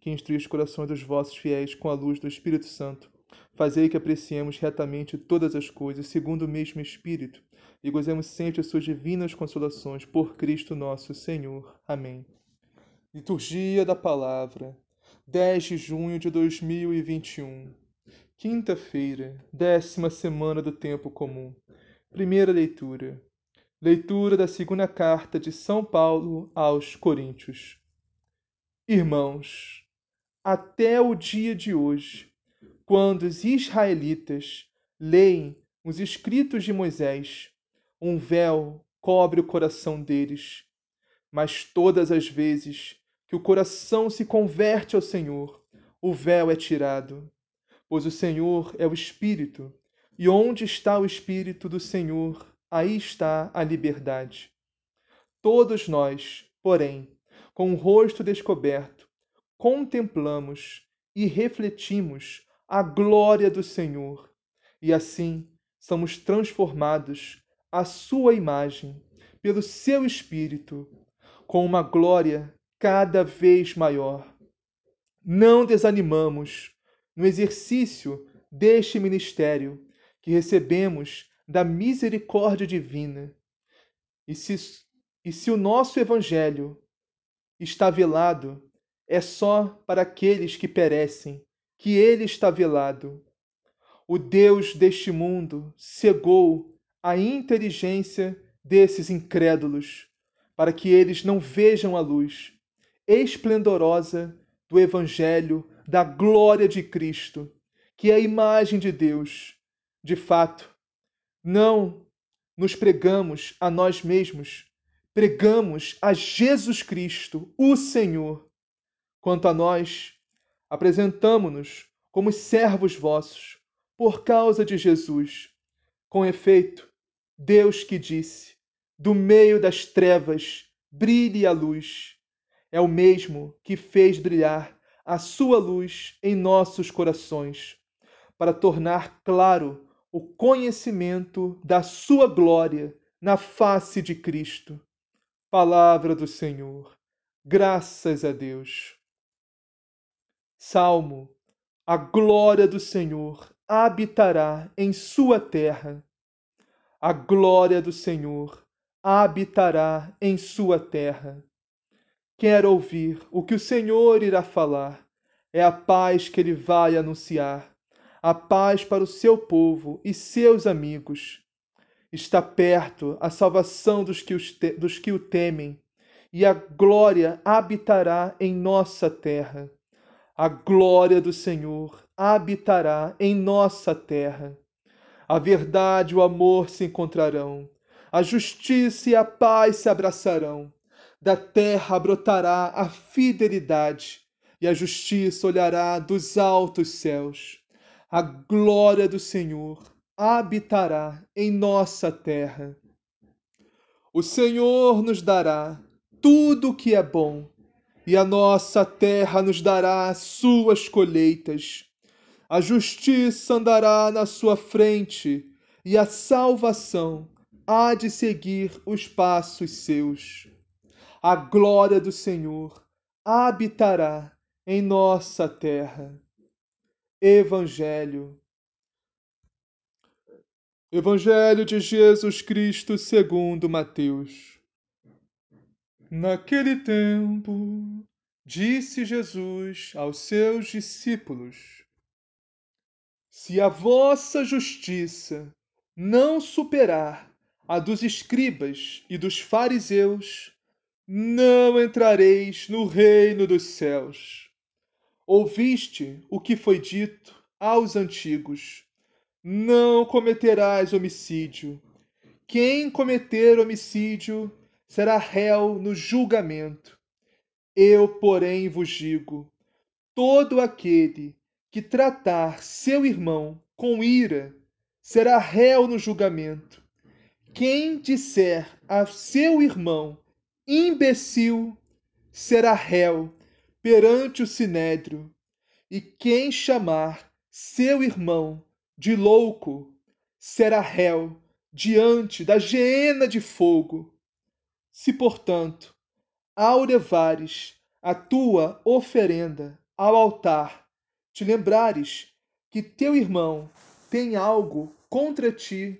que instrui os corações dos vossos fiéis com a luz do Espírito Santo, fazei que apreciemos retamente todas as coisas segundo o mesmo Espírito e gozemos sempre as suas divinas consolações por Cristo nosso Senhor. Amém. Liturgia da Palavra, 10 de junho de 2021, quinta-feira, décima semana do Tempo Comum. Primeira leitura. Leitura da segunda carta de São Paulo aos Coríntios. Irmãos, até o dia de hoje, quando os israelitas leem os escritos de Moisés, um véu cobre o coração deles. Mas todas as vezes que o coração se converte ao Senhor, o véu é tirado. Pois o Senhor é o Espírito, e onde está o Espírito do Senhor, aí está a liberdade. Todos nós, porém, com o rosto descoberto, contemplamos e refletimos a glória do Senhor, e assim somos transformados à sua imagem pelo seu Espírito, com uma glória cada vez maior. Não desanimamos no exercício deste ministério que recebemos da misericórdia divina. E se, e se o nosso Evangelho está velado, é só para aqueles que perecem, que ele está velado. O Deus deste mundo cegou a inteligência desses incrédulos, para que eles não vejam a luz esplendorosa do Evangelho da glória de Cristo, que é a imagem de Deus. De fato, não nos pregamos a nós mesmos, pregamos a Jesus Cristo, o Senhor Quanto a nós, apresentamo-nos como servos vossos, por causa de Jesus. Com efeito, Deus que disse: Do meio das trevas brilhe a luz, é o mesmo que fez brilhar a sua luz em nossos corações, para tornar claro o conhecimento da sua glória na face de Cristo. Palavra do Senhor. Graças a Deus. Salmo: A glória do Senhor habitará em sua terra. A glória do Senhor habitará em sua terra. Quero ouvir o que o Senhor irá falar. É a paz que ele vai anunciar, a paz para o seu povo e seus amigos. Está perto a salvação dos que, te dos que o temem, e a glória habitará em nossa terra a glória do Senhor habitará em nossa terra. A verdade e o amor se encontrarão, a justiça e a paz se abraçarão. Da terra brotará a fidelidade, e a justiça olhará dos altos céus. A glória do Senhor habitará em nossa terra. O Senhor nos dará tudo o que é bom e a nossa terra nos dará suas colheitas. A justiça andará na sua frente, e a salvação há de seguir os passos seus. A glória do Senhor habitará em nossa terra. Evangelho. Evangelho de Jesus Cristo segundo Mateus. Naquele tempo, disse Jesus aos seus discípulos: Se a vossa justiça não superar a dos escribas e dos fariseus, não entrareis no reino dos céus. Ouviste o que foi dito aos antigos: não cometerás homicídio. Quem cometer homicídio será réu no julgamento. Eu, porém, vos digo: todo aquele que tratar seu irmão com ira será réu no julgamento. Quem disser a seu irmão imbecil será réu perante o sinédrio, e quem chamar seu irmão de louco será réu diante da geena de fogo. Se, portanto, ao levares a tua oferenda ao altar, te lembrares que teu irmão tem algo contra ti,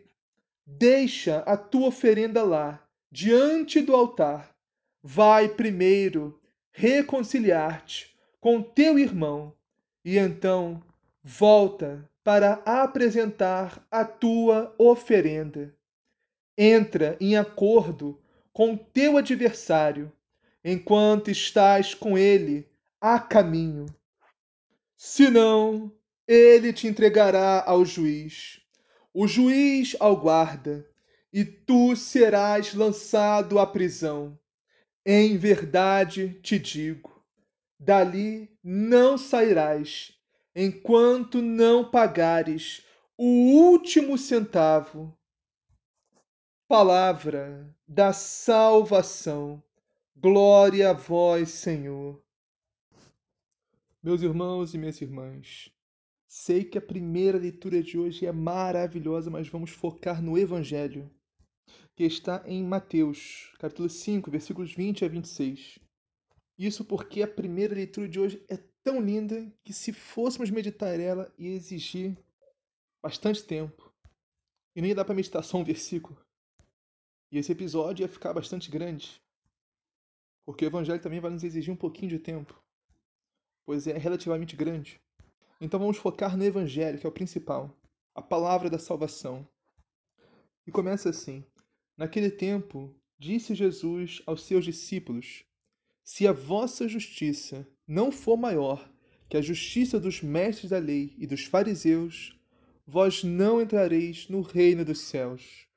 deixa a tua oferenda lá, diante do altar. Vai primeiro reconciliar-te com teu irmão e então volta para apresentar a tua oferenda. Entra em acordo com teu adversário enquanto estás com ele a caminho. Senão, ele te entregará ao juiz, o juiz ao guarda, e tu serás lançado à prisão. Em verdade te digo: dali não sairás, enquanto não pagares o último centavo. Palavra da salvação. Glória a vós, Senhor. Meus irmãos e minhas irmãs, sei que a primeira leitura de hoje é maravilhosa, mas vamos focar no Evangelho, que está em Mateus, capítulo 5, versículos 20 a 26. Isso porque a primeira leitura de hoje é tão linda que, se fôssemos meditar ela, ia exigir bastante tempo. E ia dar para meditar só um versículo. E esse episódio ia ficar bastante grande. Porque o evangelho também vai nos exigir um pouquinho de tempo, pois é relativamente grande. Então vamos focar no evangelho, que é o principal, a palavra da salvação. E começa assim: Naquele tempo, disse Jesus aos seus discípulos: Se a vossa justiça não for maior que a justiça dos mestres da lei e dos fariseus, vós não entrareis no reino dos céus.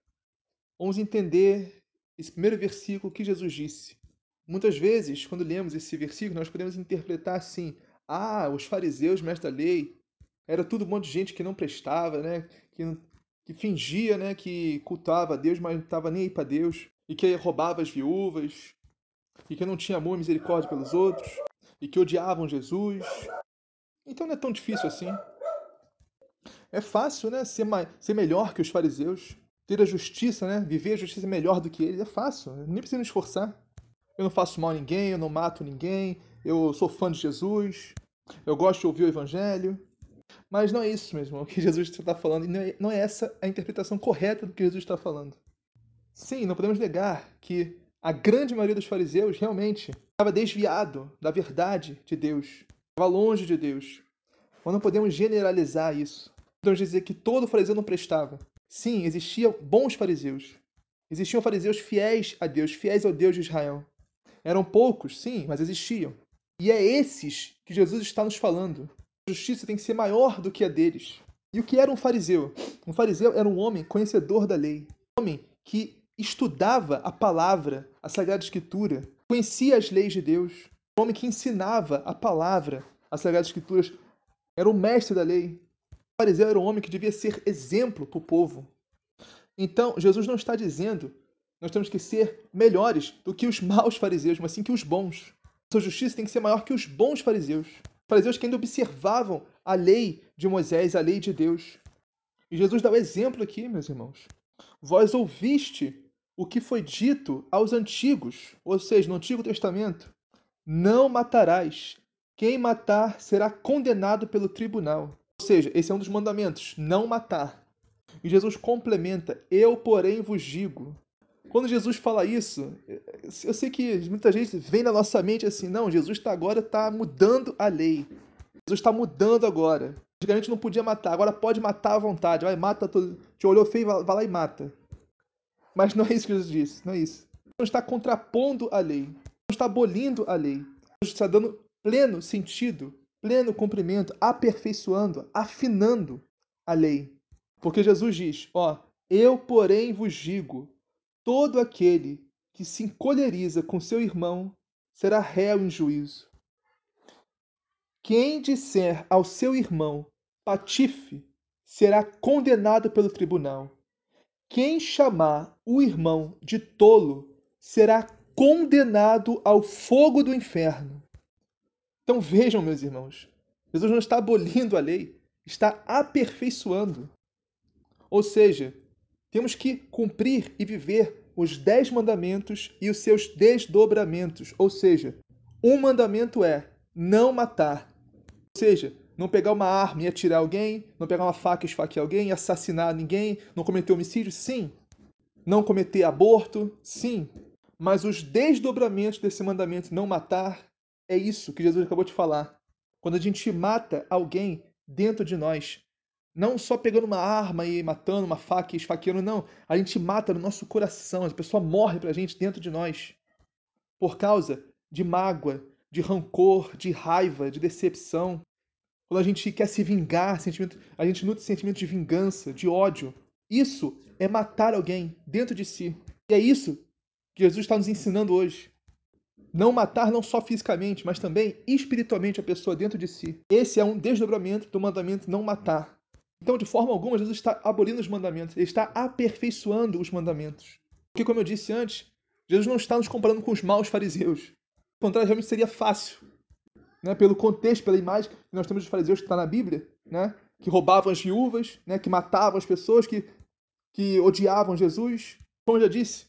Vamos entender esse primeiro versículo que Jesus disse. Muitas vezes, quando lemos esse versículo, nós podemos interpretar assim: ah, os fariseus, mestres da lei, era tudo um monte de gente que não prestava, né? Que, que fingia, né, que cultuava a Deus, mas não estava nem aí para Deus, e que roubava as viúvas, e que não tinha amor e misericórdia pelos outros, e que odiavam Jesus. Então não é tão difícil assim. É fácil, né, ser, mais, ser melhor que os fariseus, ter a justiça, né, viver a justiça melhor do que eles. É fácil, nem precisa me esforçar. Eu não faço mal a ninguém, eu não mato ninguém, eu sou fã de Jesus, eu gosto de ouvir o Evangelho. Mas não é isso mesmo o que Jesus está falando, e não é, não é essa a interpretação correta do que Jesus está falando. Sim, não podemos negar que a grande maioria dos fariseus realmente estava desviado da verdade de Deus, estava longe de Deus. Mas não podemos generalizar isso. Podemos dizer que todo fariseu não prestava. Sim, existiam bons fariseus. Existiam fariseus fiéis a Deus, fiéis ao Deus de Israel. Eram poucos, sim, mas existiam. E é esses que Jesus está nos falando. A justiça tem que ser maior do que a deles. E o que era um fariseu? Um fariseu era um homem conhecedor da lei. Um homem que estudava a palavra, a Sagrada Escritura, conhecia as leis de Deus. Um homem que ensinava a palavra, as Sagradas Escrituras. Era o mestre da lei. Fariseu era um homem que devia ser exemplo para o povo. Então, Jesus não está dizendo nós temos que ser melhores do que os maus fariseus, mas sim que os bons. Sua justiça tem que ser maior que os bons fariseus. Fariseus que ainda observavam a lei de Moisés, a lei de Deus. E Jesus dá o exemplo aqui, meus irmãos. Vós ouviste o que foi dito aos antigos, ou seja, no Antigo Testamento: Não matarás. Quem matar será condenado pelo tribunal. Seja, esse é um dos mandamentos: não matar. E Jesus complementa: Eu, porém, vos digo. Quando Jesus fala isso, eu sei que muita gente vem na nossa mente assim, não, Jesus está agora está mudando a lei. Jesus está mudando agora. Antigamente não podia matar, agora pode matar à vontade. Vai, mata todo. Te olhou feio, vai lá e mata. Mas não é isso que Jesus disse, não é isso. Não está contrapondo a lei, não está abolindo a lei. Jesus está dando pleno sentido, pleno cumprimento, aperfeiçoando, afinando a lei. Porque Jesus diz: Ó, eu, porém, vos digo: todo aquele que se encolheriza com seu irmão será réu em juízo. Quem disser ao seu irmão patife será condenado pelo tribunal. Quem chamar o irmão de tolo será condenado ao fogo do inferno. Então vejam, meus irmãos, Jesus não está abolindo a lei, está aperfeiçoando. Ou seja, temos que cumprir e viver os dez mandamentos e os seus desdobramentos. Ou seja, um mandamento é não matar. Ou seja, não pegar uma arma e atirar alguém, não pegar uma faca e esfaquear alguém, assassinar ninguém, não cometer homicídio? Sim. Não cometer aborto? Sim. Mas os desdobramentos desse mandamento não matar é isso que Jesus acabou de falar. Quando a gente mata alguém dentro de nós, não só pegando uma arma e matando, uma faca e esfaqueando, não. A gente mata no nosso coração, a pessoa morre pra gente dentro de nós. Por causa de mágoa, de rancor, de raiva, de decepção. Quando a gente quer se vingar, sentimento, a gente nutre sentimento de vingança, de ódio. Isso é matar alguém dentro de si. E é isso que Jesus está nos ensinando hoje. Não matar não só fisicamente, mas também espiritualmente a pessoa dentro de si. Esse é um desdobramento do mandamento não matar. Então, de forma alguma, Jesus está abolindo os mandamentos, ele está aperfeiçoando os mandamentos. Porque, como eu disse antes, Jesus não está nos comparando com os maus fariseus. O contrário, realmente seria fácil. Né? Pelo contexto, pela imagem que nós temos dos fariseus que está na Bíblia, né? que roubavam as viúvas, né? que matavam as pessoas, que, que odiavam Jesus. Como eu já disse,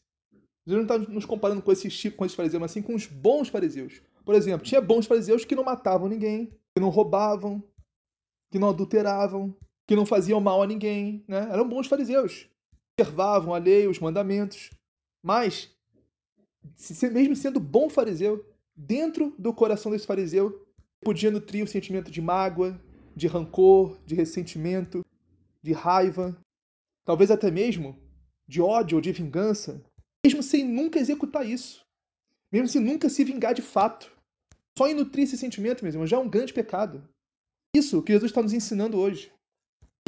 Jesus não está nos comparando com esses tipos, com esses fariseus, mas sim com os bons fariseus. Por exemplo, tinha bons fariseus que não matavam ninguém, que não roubavam, que não adulteravam, que não faziam mal a ninguém, né? Eram bons fariseus. Observavam a lei, os mandamentos. Mas, mesmo sendo bom fariseu, dentro do coração desse fariseu podia nutrir o sentimento de mágoa, de rancor, de ressentimento, de raiva, talvez até mesmo de ódio ou de vingança, mesmo sem nunca executar isso, mesmo sem nunca se vingar de fato. Só em nutrir esse sentimento, meus já é um grande pecado. Isso que Jesus está nos ensinando hoje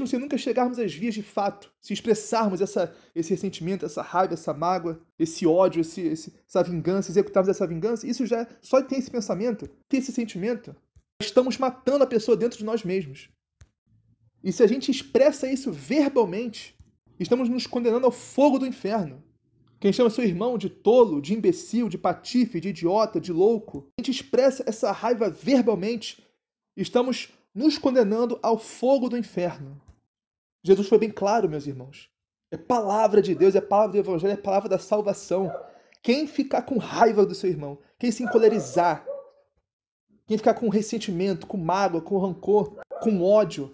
se nunca chegarmos às vias de fato, se expressarmos essa, esse ressentimento, essa raiva, essa mágoa, esse ódio, esse, esse, essa vingança, executarmos essa vingança, isso já só tem esse pensamento, tem esse sentimento, estamos matando a pessoa dentro de nós mesmos. E se a gente expressa isso verbalmente, estamos nos condenando ao fogo do inferno. Quem chama seu irmão de tolo, de imbecil, de patife, de idiota, de louco, a gente expressa essa raiva verbalmente, estamos nos condenando ao fogo do inferno. Jesus foi bem claro, meus irmãos. É palavra de Deus, é palavra do Evangelho, é palavra da salvação. Quem ficar com raiva do seu irmão, quem se encolerizar, quem ficar com ressentimento, com mágoa, com rancor, com ódio,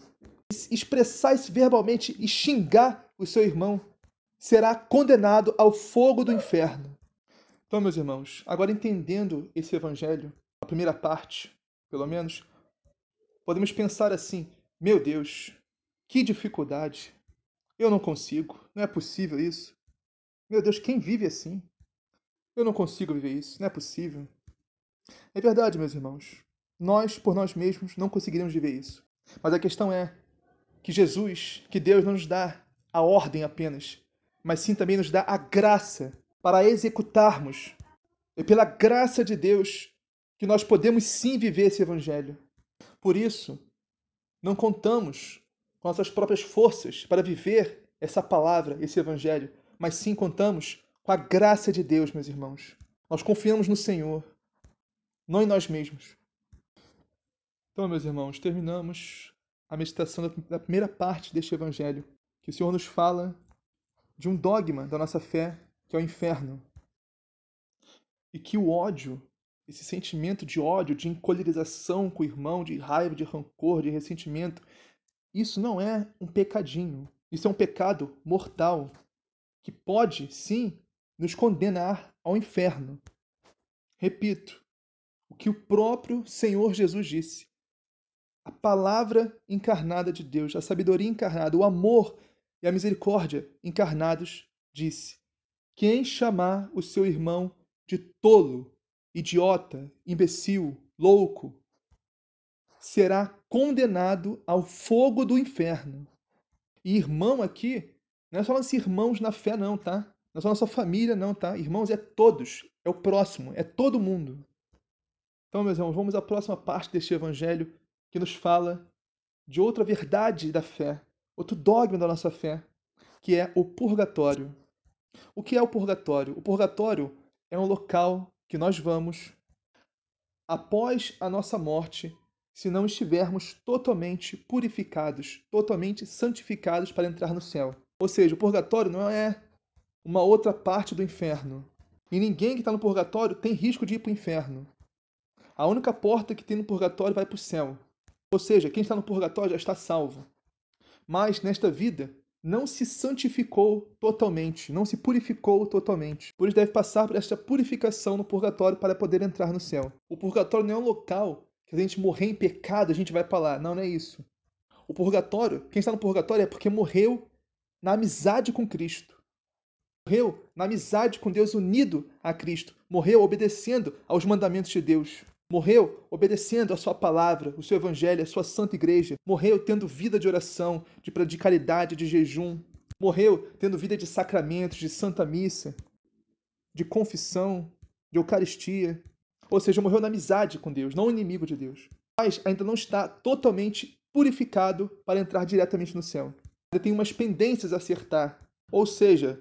expressar isso verbalmente e xingar o seu irmão, será condenado ao fogo do inferno. Então, meus irmãos, agora entendendo esse evangelho, a primeira parte, pelo menos, podemos pensar assim: meu Deus, que dificuldade! Eu não consigo, não é possível isso. Meu Deus, quem vive assim? Eu não consigo viver isso, não é possível. É verdade, meus irmãos. Nós, por nós mesmos, não conseguiremos viver isso. Mas a questão é que Jesus, que Deus não nos dá a ordem apenas, mas sim também nos dá a graça para executarmos. É pela graça de Deus que nós podemos sim viver esse evangelho. Por isso, não contamos com nossas próprias forças para viver essa palavra, esse evangelho, mas sim contamos com a graça de Deus, meus irmãos. Nós confiamos no Senhor, não em nós mesmos. Então, meus irmãos, terminamos a meditação da primeira parte deste evangelho, que o Senhor nos fala de um dogma da nossa fé, que é o inferno. E que o ódio, esse sentimento de ódio, de encolerização com o irmão, de raiva, de rancor, de ressentimento, isso não é um pecadinho. Isso é um pecado mortal que pode, sim, nos condenar ao inferno. Repito, o que o próprio Senhor Jesus disse: a palavra encarnada de Deus, a sabedoria encarnada, o amor e a misericórdia encarnados, disse: Quem chamar o seu irmão de tolo, idiota, imbecil, louco, será condenado ao fogo do inferno. E irmão aqui, não é só nossos irmãos na fé, não, tá? Não é só nossa família, não, tá? Irmãos é todos, é o próximo, é todo mundo. Então, meus irmãos, vamos à próxima parte deste evangelho que nos fala de outra verdade da fé, outro dogma da nossa fé, que é o purgatório. O que é o purgatório? O purgatório é um local que nós vamos após a nossa morte, se não estivermos totalmente purificados, totalmente santificados para entrar no céu. Ou seja, o purgatório não é uma outra parte do inferno. E ninguém que está no purgatório tem risco de ir para o inferno. A única porta que tem no purgatório vai para o céu. Ou seja, quem está no purgatório já está salvo. Mas nesta vida, não se santificou totalmente, não se purificou totalmente. Por isso deve passar por esta purificação no purgatório para poder entrar no céu. O purgatório não é um local que a gente morrer em pecado, a gente vai para lá. Não, não é isso. O purgatório, quem está no purgatório é porque morreu na amizade com Cristo. Morreu na amizade com Deus unido a Cristo. Morreu obedecendo aos mandamentos de Deus. Morreu obedecendo a sua palavra, o seu evangelho, a sua santa igreja. Morreu tendo vida de oração, de, de caridade, de jejum. Morreu tendo vida de sacramentos, de santa missa, de confissão, de eucaristia. Ou seja, morreu na amizade com Deus, não inimigo de Deus. Mas ainda não está totalmente purificado para entrar diretamente no céu. Ainda tem umas pendências a acertar. Ou seja,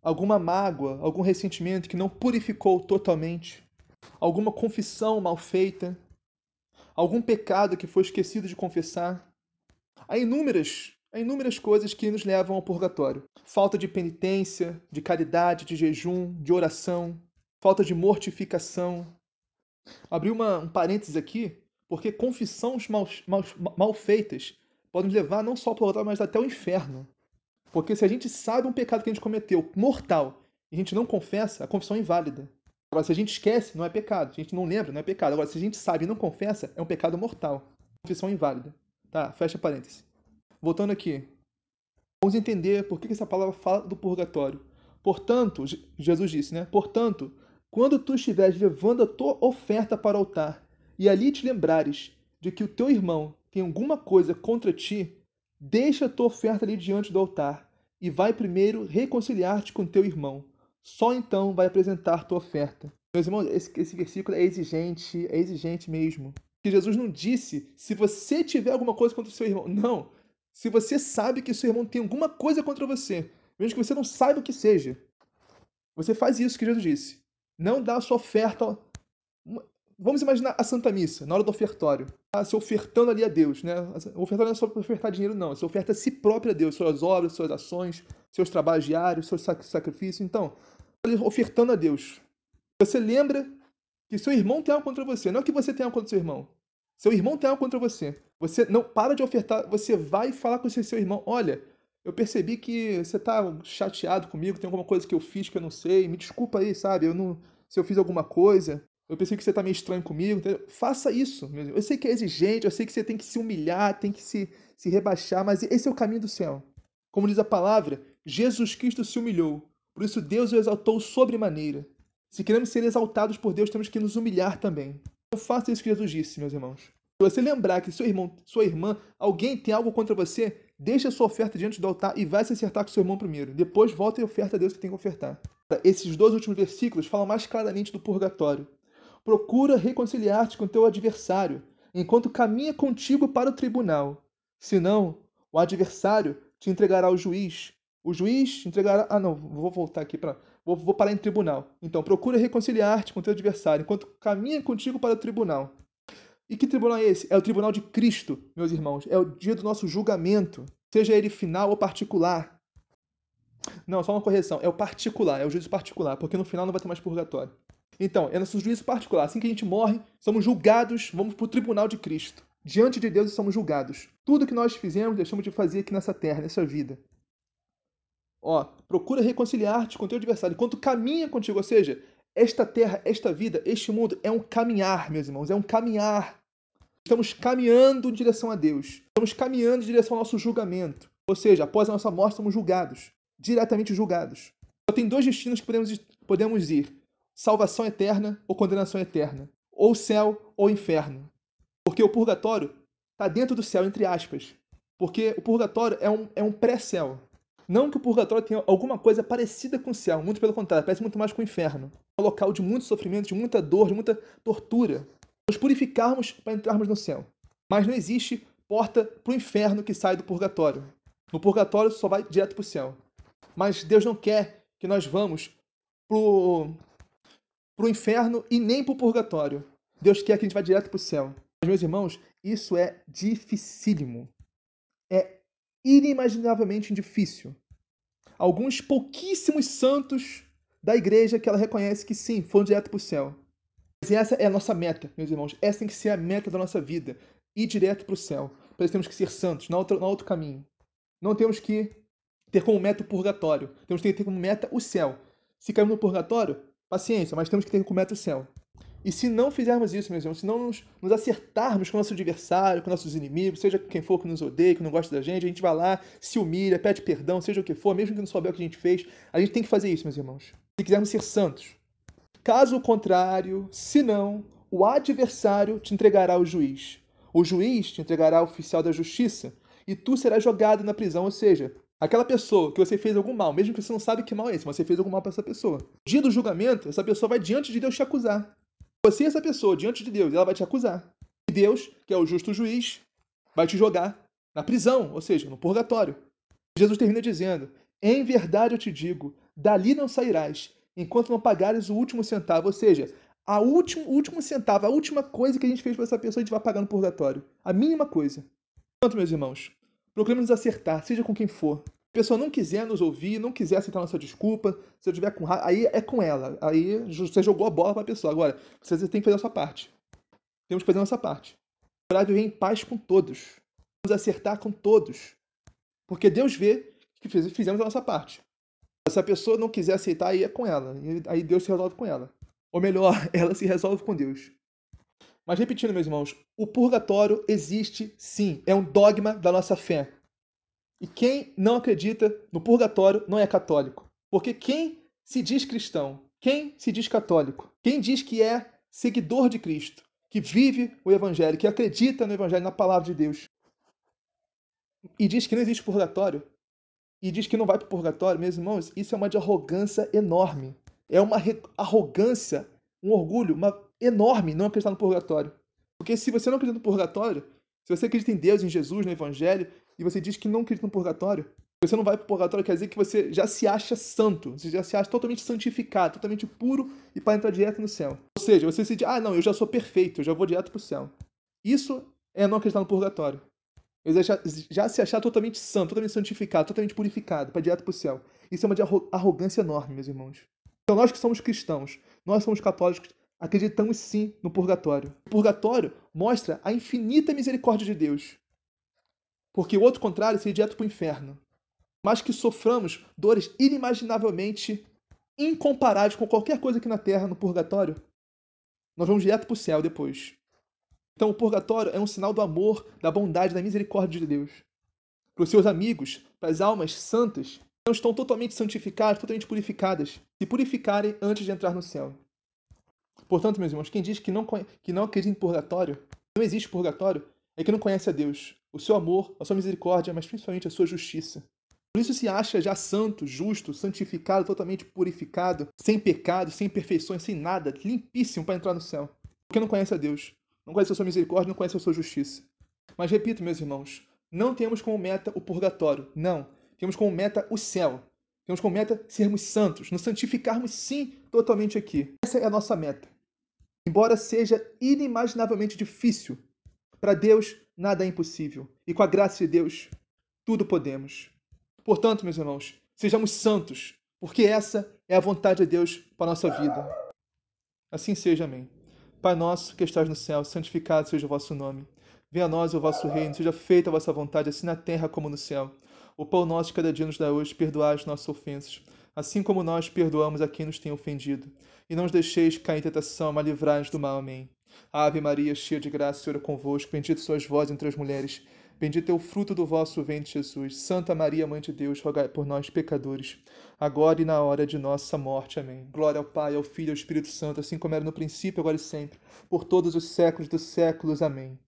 alguma mágoa, algum ressentimento que não purificou totalmente alguma confissão mal feita, algum pecado que foi esquecido de confessar. Há inúmeras, há inúmeras coisas que nos levam ao purgatório. Falta de penitência, de caridade, de jejum, de oração, falta de mortificação. Abri uma, um parênteses aqui, porque confissões mal, mal, mal feitas podem nos levar não só ao purgatório, mas até ao inferno. Porque se a gente sabe um pecado que a gente cometeu, mortal, e a gente não confessa, a confissão é inválida. Agora, se a gente esquece, não é pecado. Se a gente não lembra, não é pecado. Agora, se a gente sabe e não confessa, é um pecado mortal. Confissão inválida. Tá, fecha parênteses. Voltando aqui. Vamos entender por que essa palavra fala do purgatório. Portanto, Jesus disse, né? Portanto, quando tu estiveres levando a tua oferta para o altar e ali te lembrares de que o teu irmão tem alguma coisa contra ti, deixa a tua oferta ali diante do altar e vai primeiro reconciliar-te com teu irmão só então vai apresentar tua oferta. Meus irmãos, esse, esse versículo é exigente, é exigente mesmo. Que Jesus não disse se você tiver alguma coisa contra o seu irmão. Não. Se você sabe que seu irmão tem alguma coisa contra você, mesmo que você não saiba o que seja, você faz isso que Jesus disse. Não dá a sua oferta. Vamos imaginar a Santa Missa, na hora do ofertório. Tá se ofertando ali a Deus, né? O ofertório não é só para ofertar dinheiro, não. Você oferta a si próprio a Deus, suas obras, suas ações, seus trabalhos diários, seus sacrifícios. Então, ofertando a Deus. Você lembra que seu irmão tem algo contra você, não que você tenha algo contra seu irmão. Seu irmão tem algo contra você. Você não para de ofertar, você vai falar com seu irmão, olha, eu percebi que você está chateado comigo, tem alguma coisa que eu fiz que eu não sei, me desculpa aí, sabe? Eu não, se eu fiz alguma coisa, eu pensei que você está meio estranho comigo. Entendeu? Faça isso. Eu sei que é exigente, eu sei que você tem que se humilhar, tem que se, se rebaixar, mas esse é o caminho do céu. Como diz a palavra, Jesus Cristo se humilhou por isso Deus o exaltou sobremaneira. Se queremos ser exaltados por Deus, temos que nos humilhar também. Não faça isso que Jesus disse, meus irmãos. Se você lembrar que seu irmão, sua irmã, alguém tem algo contra você, deixe a sua oferta diante do altar e vai se acertar com seu irmão primeiro. Depois volta e oferta a Deus que tem que ofertar. Esses dois últimos versículos falam mais claramente do purgatório. Procura reconciliar-te com teu adversário, enquanto caminha contigo para o tribunal. Senão, o adversário te entregará ao juiz, o juiz entregará. Ah, não, vou voltar aqui para. Vou, vou parar em tribunal. Então, procura reconciliar-te com teu adversário enquanto caminha contigo para o tribunal. E que tribunal é esse? É o tribunal de Cristo, meus irmãos. É o dia do nosso julgamento, seja ele final ou particular. Não, só uma correção. É o particular, é o juízo particular, porque no final não vai ter mais purgatório. Então, é nosso juízo particular. Assim que a gente morre, somos julgados, vamos para o tribunal de Cristo. Diante de Deus somos julgados. Tudo que nós fizemos, deixamos de fazer aqui nessa terra, nessa vida. Ó, procura reconciliar-te com teu adversário enquanto caminha contigo. Ou seja, esta terra, esta vida, este mundo é um caminhar, meus irmãos, é um caminhar. Estamos caminhando em direção a Deus. Estamos caminhando em direção ao nosso julgamento. Ou seja, após a nossa morte, somos julgados. Diretamente julgados. Só tem dois destinos que podemos, podemos ir: salvação eterna ou condenação eterna. Ou céu ou inferno. Porque o purgatório está dentro do céu, entre aspas. Porque o purgatório é um, é um pré-céu. Não que o purgatório tenha alguma coisa parecida com o céu, muito pelo contrário, parece muito mais com o inferno. É um local de muito sofrimento, de muita dor, de muita tortura. Nos purificarmos para entrarmos no céu. Mas não existe porta para o inferno que sai do purgatório. No purgatório só vai direto para o céu. Mas Deus não quer que nós vamos para o inferno e nem para o purgatório. Deus quer que a gente vá direto para o céu. Mas, meus irmãos, isso é dificílimo. É inimaginavelmente difícil. Alguns pouquíssimos santos da igreja que ela reconhece que sim, foram direto para o céu. Mas essa é a nossa meta, meus irmãos. Essa tem que ser a meta da nossa vida. Ir direto para o céu. Para isso temos que ser santos, não outro, outro caminho. Não temos que ter como meta o purgatório. Temos que ter como meta o céu. Se caímos no purgatório, paciência, mas temos que ter como meta o céu. E se não fizermos isso, meus irmãos, se não nos, nos, acertarmos com o nosso adversário, com nossos inimigos, seja quem for que nos odeie, que não gosta da gente, a gente vai lá, se humilha, pede perdão, seja o que for, mesmo que não souber o que a gente fez, a gente tem que fazer isso, meus irmãos. Se quisermos ser santos. Caso contrário, se não, o adversário te entregará ao juiz. O juiz te entregará ao oficial da justiça, e tu serás jogado na prisão, ou seja, aquela pessoa que você fez algum mal, mesmo que você não sabe que mal é esse, mas você fez algum mal para essa pessoa. Dia do julgamento, essa pessoa vai diante de Deus te acusar. Você, essa pessoa, diante de Deus, ela vai te acusar. E Deus, que é o justo juiz, vai te jogar na prisão, ou seja, no purgatório. Jesus termina dizendo: Em verdade eu te digo, dali não sairás, enquanto não pagares o último centavo. Ou seja, a último, último centavo, a última coisa que a gente fez para essa pessoa, a gente vai pagar no purgatório. A mínima coisa. Portanto, meus irmãos, procuremos nos acertar, seja com quem for a pessoa não quiser nos ouvir, não quiser aceitar nossa desculpa, se eu tiver com raiva, aí é com ela. Aí você jogou a bola para a pessoa. Agora, você tem que fazer a sua parte. Temos que fazer a nossa parte. Para viver em paz com todos. Nos acertar com todos. Porque Deus vê que fizemos a nossa parte. Se a pessoa não quiser aceitar, aí é com ela. Aí Deus se resolve com ela. Ou melhor, ela se resolve com Deus. Mas repetindo, meus irmãos, o purgatório existe sim. É um dogma da nossa fé. E quem não acredita no purgatório não é católico. Porque quem se diz cristão, quem se diz católico, quem diz que é seguidor de Cristo, que vive o Evangelho, que acredita no Evangelho, na palavra de Deus, e diz que não existe purgatório, e diz que não vai para o purgatório, meus irmãos, isso é uma de arrogância enorme. É uma arrogância, um orgulho uma enorme não acreditar no purgatório. Porque se você não acredita no purgatório, se você acredita em Deus, em Jesus, no Evangelho, e você diz que não acredita no purgatório, você não vai para o purgatório, quer dizer que você já se acha santo, você já se acha totalmente santificado, totalmente puro e para entrar direto no céu. Ou seja, você se diz, ah, não, eu já sou perfeito, eu já vou direto para o céu. Isso é não acreditar no purgatório. Eu já, já se achar totalmente santo, totalmente santificado, totalmente purificado, para direto para o céu. Isso é uma arrogância enorme, meus irmãos. Então, nós que somos cristãos, nós somos católicos, acreditamos sim no purgatório. O purgatório mostra a infinita misericórdia de Deus. Porque o outro contrário seria direto para o inferno. Mas que soframos dores inimaginavelmente incomparáveis com qualquer coisa aqui na Terra, no purgatório, nós vamos direto para o céu depois. Então o purgatório é um sinal do amor, da bondade, da misericórdia de Deus. Para os seus amigos, para as almas santas, não estão totalmente santificadas, totalmente purificadas, se purificarem antes de entrar no céu. Portanto, meus irmãos, quem diz que não, que não acredita em purgatório, não existe purgatório, é que não conhece a Deus, o seu amor, a sua misericórdia, mas principalmente a sua justiça. Por isso se acha já santo, justo, santificado, totalmente purificado, sem pecado, sem imperfeições, sem nada, limpíssimo para entrar no céu. Porque não conhece a Deus, não conhece a sua misericórdia, não conhece a sua justiça. Mas repito, meus irmãos, não temos como meta o purgatório, não. Temos como meta o céu. Temos como meta sermos santos, nos santificarmos sim totalmente aqui. Essa é a nossa meta. Embora seja inimaginavelmente difícil, para Deus nada é impossível. E com a graça de Deus, tudo podemos. Portanto, meus irmãos, sejamos santos, porque essa é a vontade de Deus para a nossa vida. Assim seja, amém. Pai nosso que estás no céu, santificado seja o vosso nome. Venha a nós o vosso reino, seja feita a vossa vontade, assim na terra como no céu. O pão nosso de cada dia nos dá hoje, perdoai as nossas ofensas, assim como nós perdoamos a quem nos tem ofendido. E não nos deixeis cair em tentação, mas livrai-nos do mal. Amém. Ave Maria, cheia de graça, o Senhor é convosco. Bendito sois vós entre as mulheres. Bendito é o fruto do vosso ventre, Jesus. Santa Maria, Mãe de Deus, rogai por nós, pecadores, agora e na hora de nossa morte. Amém. Glória ao Pai, ao Filho e ao Espírito Santo, assim como era no princípio, agora e sempre, por todos os séculos dos séculos. Amém.